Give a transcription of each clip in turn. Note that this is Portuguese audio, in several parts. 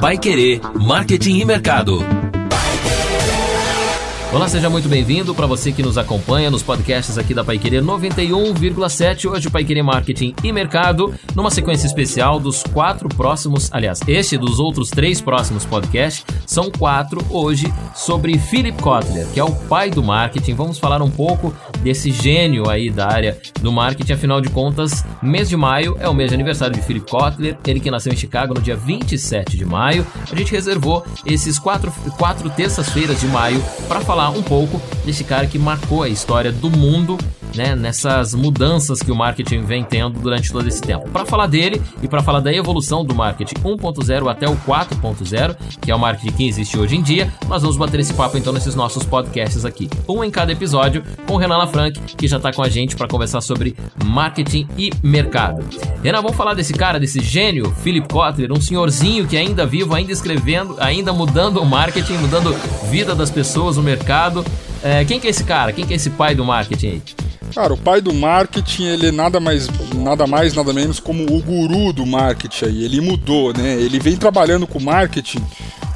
Pai Querer, Marketing e Mercado. Olá, seja muito bem-vindo para você que nos acompanha nos podcasts aqui da Paiqueria 91,7. Hoje, Paiqueria Marketing e Mercado, numa sequência especial dos quatro próximos, aliás, este dos outros três próximos podcasts, são quatro hoje sobre Philip Kotler, que é o pai do marketing. Vamos falar um pouco desse gênio aí da área do marketing, afinal de contas, mês de maio é o mês de aniversário de Philip Kotler, ele que nasceu em Chicago no dia 27 de maio. A gente reservou esses quatro, quatro terças-feiras de maio para falar falar um pouco desse cara que marcou a história do mundo né, nessas mudanças que o marketing vem tendo durante todo esse tempo. Para falar dele e para falar da evolução do marketing 1.0 até o 4.0, que é o marketing que existe hoje em dia, nós vamos bater esse papo então nesses nossos podcasts aqui. Um em cada episódio com o Renan Lafranc, que já está com a gente para conversar sobre marketing e mercado. Renan, vamos falar desse cara, desse gênio, Philip Kotler, um senhorzinho que ainda vivo, ainda escrevendo, ainda mudando o marketing, mudando vida das pessoas, o mercado. É, quem que é esse cara? Quem que é esse pai do marketing aí? Cara, o pai do marketing, ele é nada mais, nada mais, nada menos como o guru do marketing aí. Ele mudou, né? Ele vem trabalhando com marketing,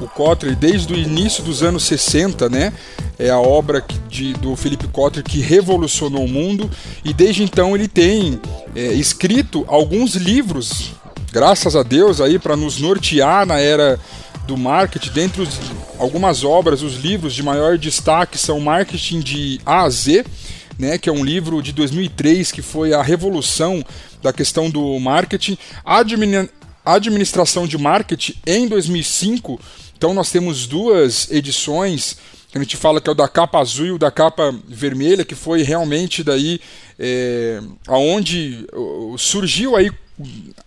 o Kotler, desde o início dos anos 60, né? É a obra de, do Philip Kotler que revolucionou o mundo e desde então ele tem é, escrito alguns livros, graças a Deus aí, para nos nortear na era do marketing. Dentre os, algumas obras, os livros de maior destaque são Marketing de A a Z né, que é um livro de 2003 que foi a revolução da questão do marketing, Admin administração de marketing em 2005. Então nós temos duas edições a gente fala que é o da capa azul e o da capa vermelha, que foi realmente daí é, aonde surgiu aí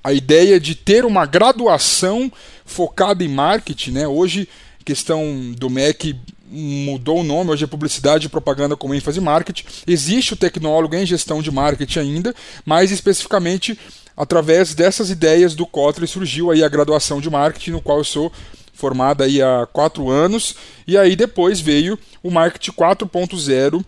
a ideia de ter uma graduação focada em marketing, né? Hoje questão do MEC mudou o nome, hoje é Publicidade e Propaganda com ênfase em marketing. Existe o tecnólogo em gestão de marketing ainda, mas especificamente através dessas ideias do Kotler surgiu aí a graduação de marketing, no qual eu sou formado aí há quatro anos, e aí depois veio o Marketing 4.0,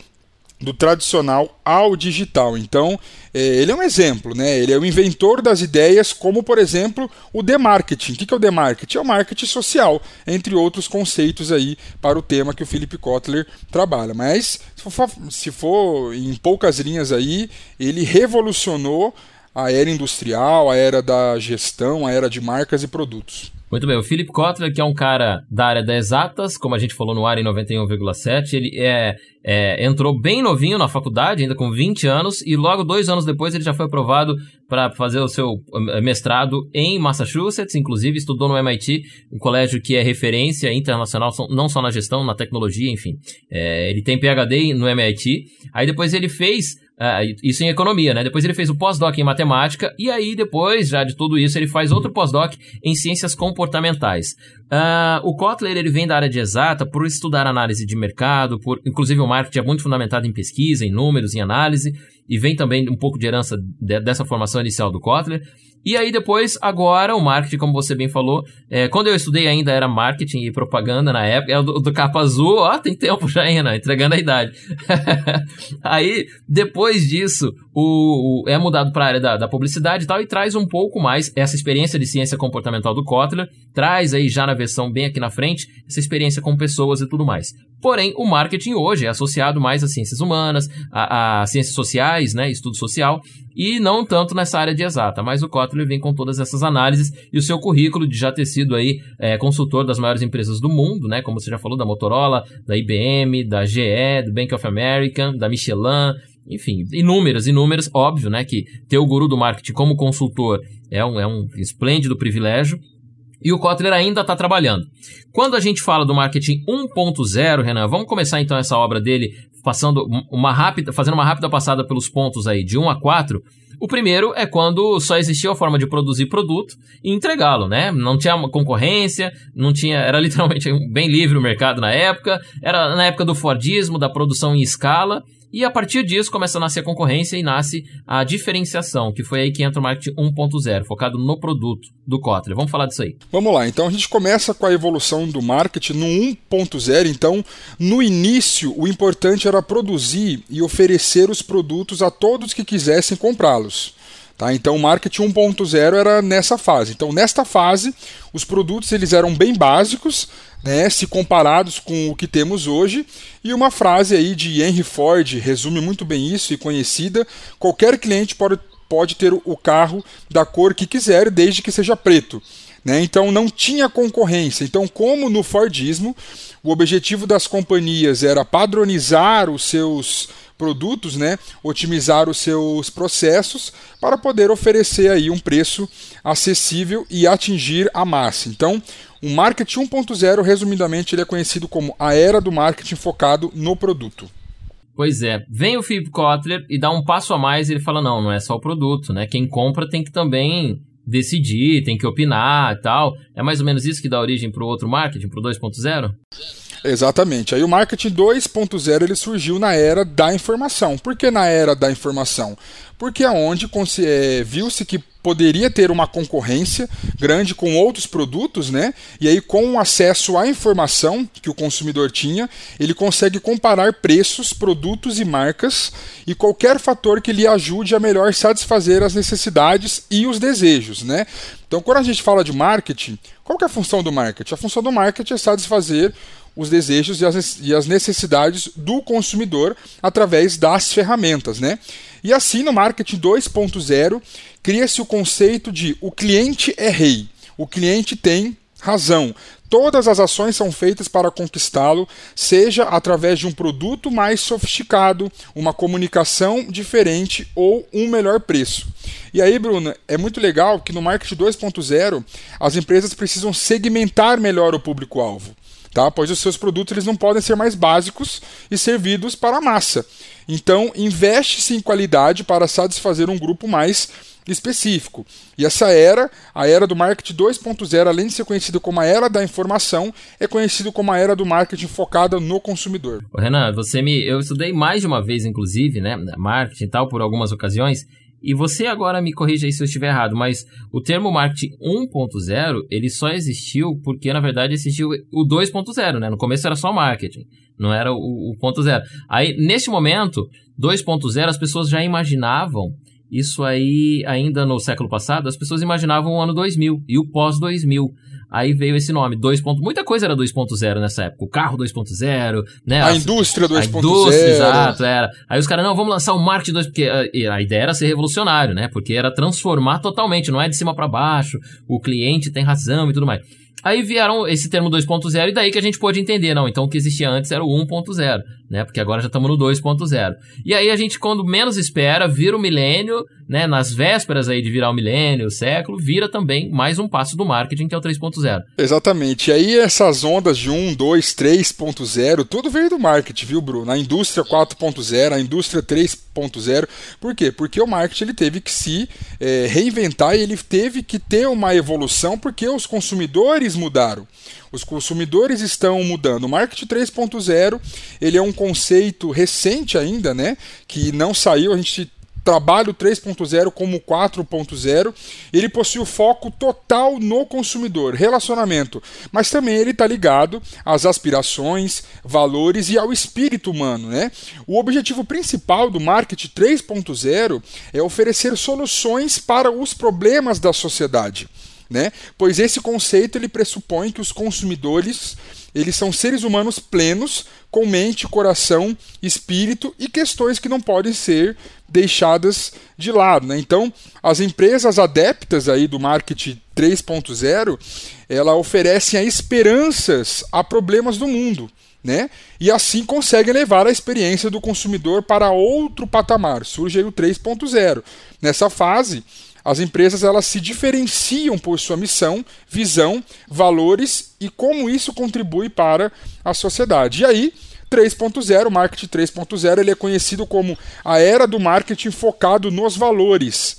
do tradicional ao digital. Então, é, ele é um exemplo, né? Ele é o inventor das ideias, como por exemplo o demarketing. O que é o demarketing? É o marketing social, entre outros conceitos aí para o tema que o Philip Kotler trabalha. Mas se for, se for em poucas linhas aí, ele revolucionou a era industrial, a era da gestão, a era de marcas e produtos. Muito bem, o Philip Kotler, que é um cara da área das exatas, como a gente falou no ar em 91,7, ele é, é, entrou bem novinho na faculdade, ainda com 20 anos, e logo dois anos depois ele já foi aprovado para fazer o seu eh, mestrado em Massachusetts, inclusive estudou no MIT, um colégio que é referência internacional, não só na gestão, na tecnologia, enfim. É, ele tem PhD no MIT, aí depois ele fez Uh, isso em economia, né? Depois ele fez o pós-doc em matemática e aí depois, já de tudo isso, ele faz outro pós-doc em ciências comportamentais. Uh, o Kotler ele vem da área de exata por estudar análise de mercado, por inclusive o marketing é muito fundamentado em pesquisa, em números, em análise e vem também um pouco de herança de, dessa formação inicial do Kotler. E aí depois, agora, o marketing, como você bem falou, é, quando eu estudei ainda era marketing e propaganda na época, é do, do capa azul, ó, tem tempo já ainda, entregando a idade. aí, depois disso, o, o é mudado para a área da, da, publicidade e tal, e traz um pouco mais essa experiência de ciência comportamental do Kotler, traz aí já na versão bem aqui na frente, essa experiência com pessoas e tudo mais. Porém, o marketing hoje é associado mais às ciências humanas, a ciências sociais, né, estudo social, e não tanto nessa área de exata, mas o Kotler vem com todas essas análises e o seu currículo de já ter sido aí é, consultor das maiores empresas do mundo, né, como você já falou, da Motorola, da IBM, da GE, do Bank of America, da Michelin, enfim, inúmeras, inúmeras, óbvio, né, que ter o guru do marketing como consultor é um, é um esplêndido privilégio, e o Kotler ainda está trabalhando. Quando a gente fala do marketing 1.0, Renan, vamos começar então essa obra dele passando uma rápida, fazendo uma rápida passada pelos pontos aí de 1 a 4. O primeiro é quando só existia a forma de produzir produto e entregá-lo, né? Não tinha concorrência, não tinha, era literalmente bem livre o mercado na época, era na época do Fordismo, da produção em escala, e a partir disso começa a nascer a concorrência e nasce a diferenciação, que foi aí que entra o marketing 1.0, focado no produto do Kotler. Vamos falar disso aí. Vamos lá, então a gente começa com a evolução do marketing no 1.0. Então, no início, o importante era produzir e oferecer os produtos a todos que quisessem comprá-los. Tá? Então o marketing 1.0 era nessa fase. Então nesta fase, os produtos eles eram bem básicos, né, se comparados com o que temos hoje. E uma frase aí de Henry Ford resume muito bem isso e conhecida: qualquer cliente pode, pode ter o carro da cor que quiser, desde que seja preto. Né? Então não tinha concorrência. Então, como no Fordismo, o objetivo das companhias era padronizar os seus produtos, né, otimizar os seus processos para poder oferecer aí um preço acessível e atingir a massa. Então, o marketing 1.0, resumidamente, ele é conhecido como a era do marketing focado no produto. Pois é, vem o Philip Kotler e dá um passo a mais ele fala: não, não é só o produto, né? Quem compra tem que também decidir, tem que opinar e tal. É mais ou menos isso que dá origem para o outro marketing, para o 2.0? Exatamente. Aí o marketing 2.0 ele surgiu na era da informação. Por que na era da informação? Porque é onde é, viu-se que poderia ter uma concorrência grande com outros produtos, né? E aí com o acesso à informação que o consumidor tinha, ele consegue comparar preços, produtos e marcas e qualquer fator que lhe ajude a melhor satisfazer as necessidades e os desejos, né? Então, quando a gente fala de marketing, qual é a função do marketing? A função do marketing é satisfazer os desejos e as necessidades do consumidor através das ferramentas, né? E assim no marketing 2.0 cria-se o conceito de o cliente é rei, o cliente tem razão. Todas as ações são feitas para conquistá-lo, seja através de um produto mais sofisticado, uma comunicação diferente ou um melhor preço. E aí, Bruno, é muito legal que no marketing 2.0 as empresas precisam segmentar melhor o público-alvo tá? pois os seus produtos eles não podem ser mais básicos e servidos para a massa. Então, investe-se em qualidade para satisfazer um grupo mais específico. E essa era, a era do marketing 2.0, além de ser conhecido como a era da informação, é conhecido como a era do marketing focada no consumidor. Renan, você me, eu estudei mais de uma vez, inclusive, né, marketing e tal, por algumas ocasiões, e você agora me corrija aí se eu estiver errado, mas o termo marketing 1.0, ele só existiu porque, na verdade, existiu o 2.0, né? No começo era só marketing, não era o, o ponto zero. Aí, nesse momento, 2.0, as pessoas já imaginavam isso aí, ainda no século passado, as pessoas imaginavam o ano 2000 e o pós-2000. Aí veio esse nome, 2. Muita coisa era 2.0 nessa época. O carro 2.0, né? A, a indústria 2.0. A indústria, exato, era. Aí os caras, não, vamos lançar o marketing 2, porque a, a, ideia era ser revolucionário, né? Porque era transformar totalmente, não é de cima para baixo, o cliente tem razão e tudo mais. Aí vieram esse termo 2.0 e daí que a gente pôde entender, não, então o que existia antes era o 1.0, né? Porque agora já estamos no 2.0. E aí a gente, quando menos espera, vira o milênio, né? Nas vésperas aí de virar o milênio, o século, vira também mais um passo do marketing, que é o 3.0. Exatamente. E aí essas ondas de 1, 2, 3.0, tudo veio do marketing, viu, Bruno? A indústria 4.0, a indústria 3.0. Por quê? Porque o marketing ele teve que se é, reinventar e ele teve que ter uma evolução porque os consumidores mudaram. Os consumidores estão mudando. O marketing 3.0, ele é um conceito recente ainda, né, que não saiu, a gente trabalha o 3.0 como o 4.0, ele possui o foco total no consumidor, relacionamento, mas também ele está ligado às aspirações, valores e ao espírito humano. Né? O objetivo principal do marketing 3.0 é oferecer soluções para os problemas da sociedade né? Pois esse conceito ele pressupõe que os consumidores eles são seres humanos plenos, com mente, coração, espírito e questões que não podem ser deixadas de lado. Né? Então, as empresas adeptas aí do marketing 3.0, ela oferecem esperanças a problemas do mundo. Né? E assim conseguem levar a experiência do consumidor para outro patamar. Surge aí o 3.0. Nessa fase, as empresas elas se diferenciam por sua missão, visão, valores e como isso contribui para a sociedade. E aí, 3.0, o marketing 3.0, ele é conhecido como a era do marketing focado nos valores.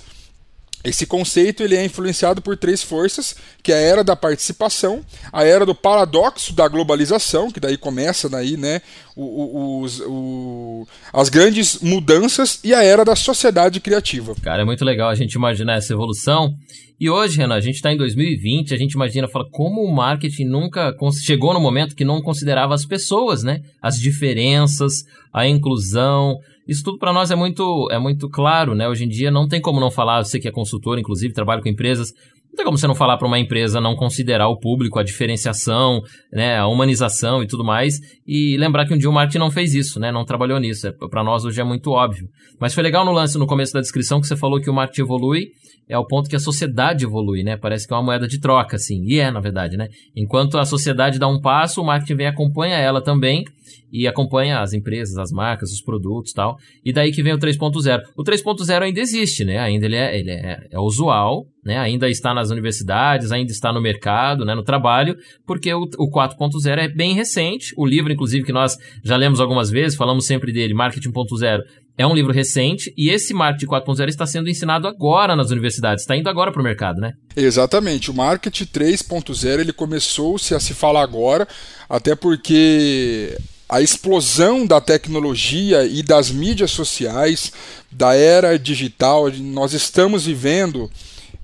Esse conceito ele é influenciado por três forças, que é a era da participação, a era do paradoxo da globalização, que daí começa daí, né, o, o, o, as grandes mudanças, e a era da sociedade criativa. Cara, é muito legal a gente imaginar essa evolução. E hoje, Renan, a gente está em 2020, a gente imagina, fala, como o marketing nunca chegou no momento que não considerava as pessoas, né? As diferenças, a inclusão, Isso tudo para nós é muito, é muito claro, né? Hoje em dia não tem como não falar, você que é consultor, inclusive, trabalha com empresas, não tem como você não falar para uma empresa não considerar o público, a diferenciação, né, a humanização e tudo mais, e lembrar que um dia o marketing não fez isso, né, não trabalhou nisso. É, para nós hoje é muito óbvio. Mas foi legal no lance, no começo da descrição, que você falou que o marketing evolui é o ponto que a sociedade evolui, né? Parece que é uma moeda de troca, assim. E é, na verdade, né? Enquanto a sociedade dá um passo, o marketing vem e acompanha ela também e acompanha as empresas, as marcas, os produtos tal. E daí que vem o 3.0. O 3.0 ainda existe, né? Ainda ele é, ele é, é usual, né? Ainda está nas universidades, ainda está no mercado, né? No trabalho, porque o, o 4.0 é bem recente. O livro, inclusive, que nós já lemos algumas vezes, falamos sempre dele, Marketing 1.0, é um livro recente e esse marketing 4.0 está sendo ensinado agora nas universidades, está indo agora para o mercado, né? Exatamente. O marketing 3.0 ele começou-se a se falar agora, até porque a explosão da tecnologia e das mídias sociais, da era digital, nós estamos vivendo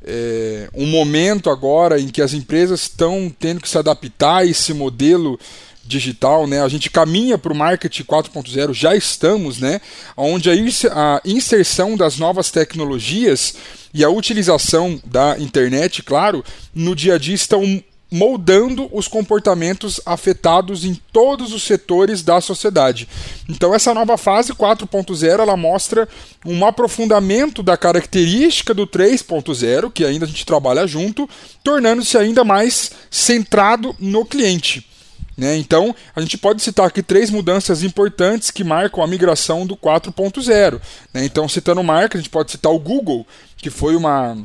é, um momento agora em que as empresas estão tendo que se adaptar a esse modelo digital, né? A gente caminha para o marketing 4.0, já estamos, né? Onde a inserção das novas tecnologias e a utilização da internet, claro, no dia a dia estão moldando os comportamentos afetados em todos os setores da sociedade. Então essa nova fase 4.0 ela mostra um aprofundamento da característica do 3.0, que ainda a gente trabalha junto, tornando-se ainda mais centrado no cliente. Né? Então, a gente pode citar aqui três mudanças importantes que marcam a migração do 4.0. Né? Então, citando marca, a gente pode citar o Google, que foi uma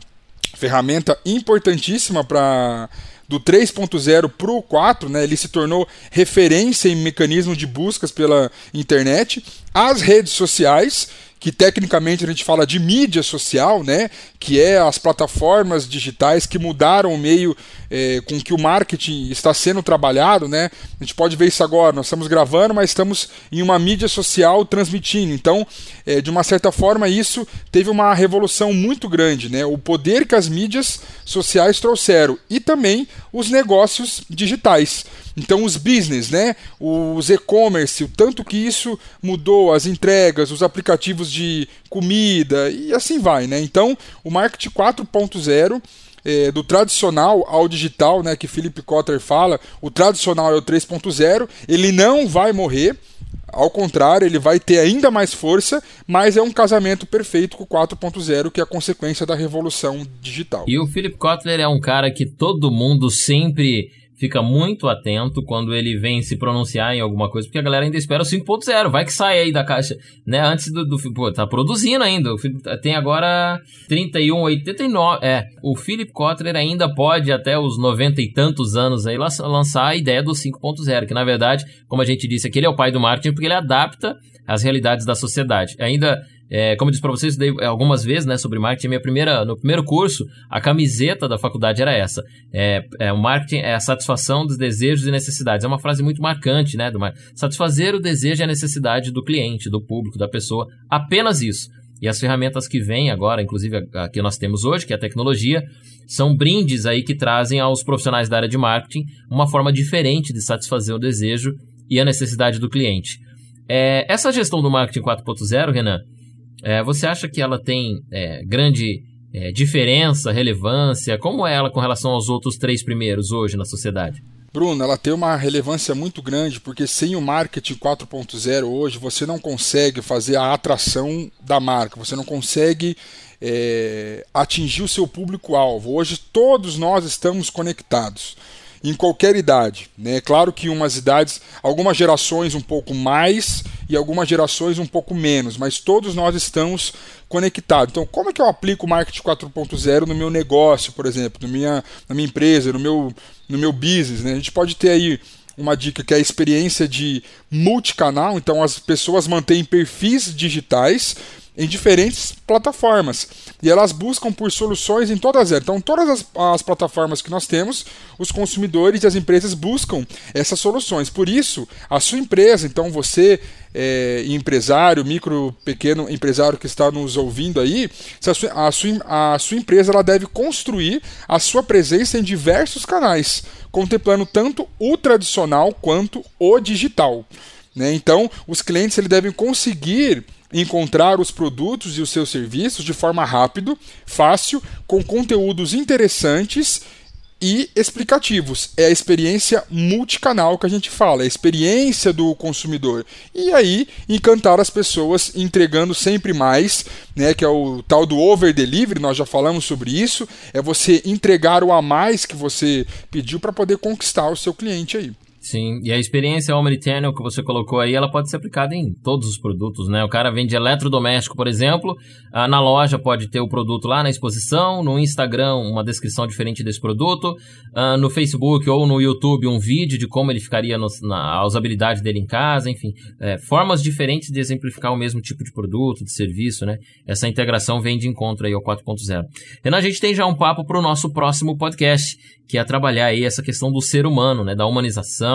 ferramenta importantíssima para do 3.0 para o 4, né, ele se tornou referência em mecanismo de buscas pela internet. As redes sociais, que tecnicamente a gente fala de mídia social, né, que é as plataformas digitais que mudaram o meio é, com que o marketing está sendo trabalhado, né? A gente pode ver isso agora. Nós estamos gravando, mas estamos em uma mídia social transmitindo. Então, é, de uma certa forma, isso teve uma revolução muito grande, né? O poder que as mídias sociais trouxeram e também os negócios digitais. Então os business, né, os e-commerce, o tanto que isso mudou as entregas, os aplicativos de comida e assim vai, né? Então o marketing 4.0 é, do tradicional ao digital, né, que Philip Kotler fala, o tradicional é o 3.0, ele não vai morrer, ao contrário, ele vai ter ainda mais força, mas é um casamento perfeito com o 4.0, que é a consequência da revolução digital. E o Philip Kotler é um cara que todo mundo sempre fica muito atento quando ele vem se pronunciar em alguma coisa, porque a galera ainda espera o 5.0, vai que sai aí da caixa, né? Antes do, do pô, tá produzindo ainda. Tem agora 31,89. É, o Philip Kotler ainda pode até os 90 e tantos anos aí lançar a ideia do 5.0, que na verdade, como a gente disse, aqui ele é o pai do marketing porque ele adapta as realidades da sociedade. Ainda é, como eu disse para vocês é, algumas vezes, né, sobre marketing, minha primeira, no primeiro curso, a camiseta da faculdade era essa. É, é, o marketing é a satisfação dos desejos e necessidades. É uma frase muito marcante, né, do satisfazer o desejo e a necessidade do cliente, do público, da pessoa. Apenas isso. E as ferramentas que vêm agora, inclusive a, que nós temos hoje, que é a tecnologia, são brindes aí que trazem aos profissionais da área de marketing uma forma diferente de satisfazer o desejo e a necessidade do cliente. É, essa gestão do marketing 4.0, Renan, é, você acha que ela tem é, grande é, diferença, relevância? Como é ela com relação aos outros três primeiros hoje na sociedade? Bruno, ela tem uma relevância muito grande porque sem o marketing 4.0 hoje você não consegue fazer a atração da marca, você não consegue é, atingir o seu público-alvo. Hoje todos nós estamos conectados em qualquer idade. Né? Claro que umas idades, algumas gerações um pouco mais e algumas gerações um pouco menos, mas todos nós estamos conectados. Então, como é que eu aplico o marketing 4.0 no meu negócio, por exemplo, na minha, na minha empresa, no meu, no meu business? Né? A gente pode ter aí uma dica que é a experiência de multicanal, então as pessoas mantêm perfis digitais em diferentes plataformas. E elas buscam por soluções em todas elas. Então, todas as, as, plataformas que nós temos, os consumidores e as empresas buscam essas soluções. Por isso, a sua empresa, então você, é, empresário, micro, pequeno empresário que está nos ouvindo aí, a sua, a sua, a sua empresa ela deve construir a sua presença em diversos canais, contemplando tanto o tradicional quanto o digital. Né? Então, os clientes ele devem conseguir encontrar os produtos e os seus serviços de forma rápida, fácil, com conteúdos interessantes e explicativos. É a experiência multicanal que a gente fala, é a experiência do consumidor. E aí, encantar as pessoas entregando sempre mais, né, que é o tal do over delivery, nós já falamos sobre isso, é você entregar o a mais que você pediu para poder conquistar o seu cliente aí. Sim, e a experiência Omnichannel que você colocou aí, ela pode ser aplicada em todos os produtos, né? O cara vende eletrodoméstico, por exemplo, ah, na loja pode ter o produto lá na exposição, no Instagram uma descrição diferente desse produto, ah, no Facebook ou no YouTube um vídeo de como ele ficaria no, na usabilidade dele em casa, enfim, é, formas diferentes de exemplificar o mesmo tipo de produto, de serviço, né? Essa integração vem de encontro aí ao 4.0. Renan, a gente tem já um papo para o nosso próximo podcast, que é trabalhar aí essa questão do ser humano, né? Da humanização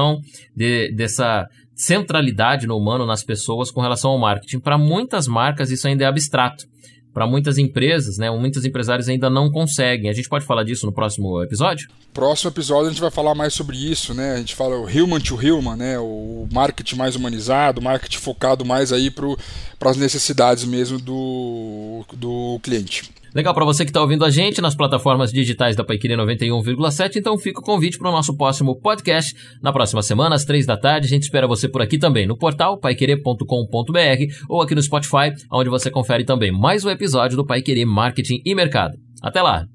de, dessa centralidade no humano, nas pessoas, com relação ao marketing. Para muitas marcas, isso ainda é abstrato. Para muitas empresas, né, muitos empresários ainda não conseguem. A gente pode falar disso no próximo episódio? Próximo episódio a gente vai falar mais sobre isso, né? A gente fala o human to human, né? O marketing mais humanizado, marketing focado mais aí para as necessidades mesmo do, do cliente. Legal para você que está ouvindo a gente nas plataformas digitais da Paiqueria 91,7, então fica o convite para o nosso próximo podcast na próxima semana, às três da tarde. A gente espera você por aqui também, no portal paiquerer.com.br ou aqui no Spotify, onde você confere também mais um episódio do Paiquerer Marketing e Mercado. Até lá!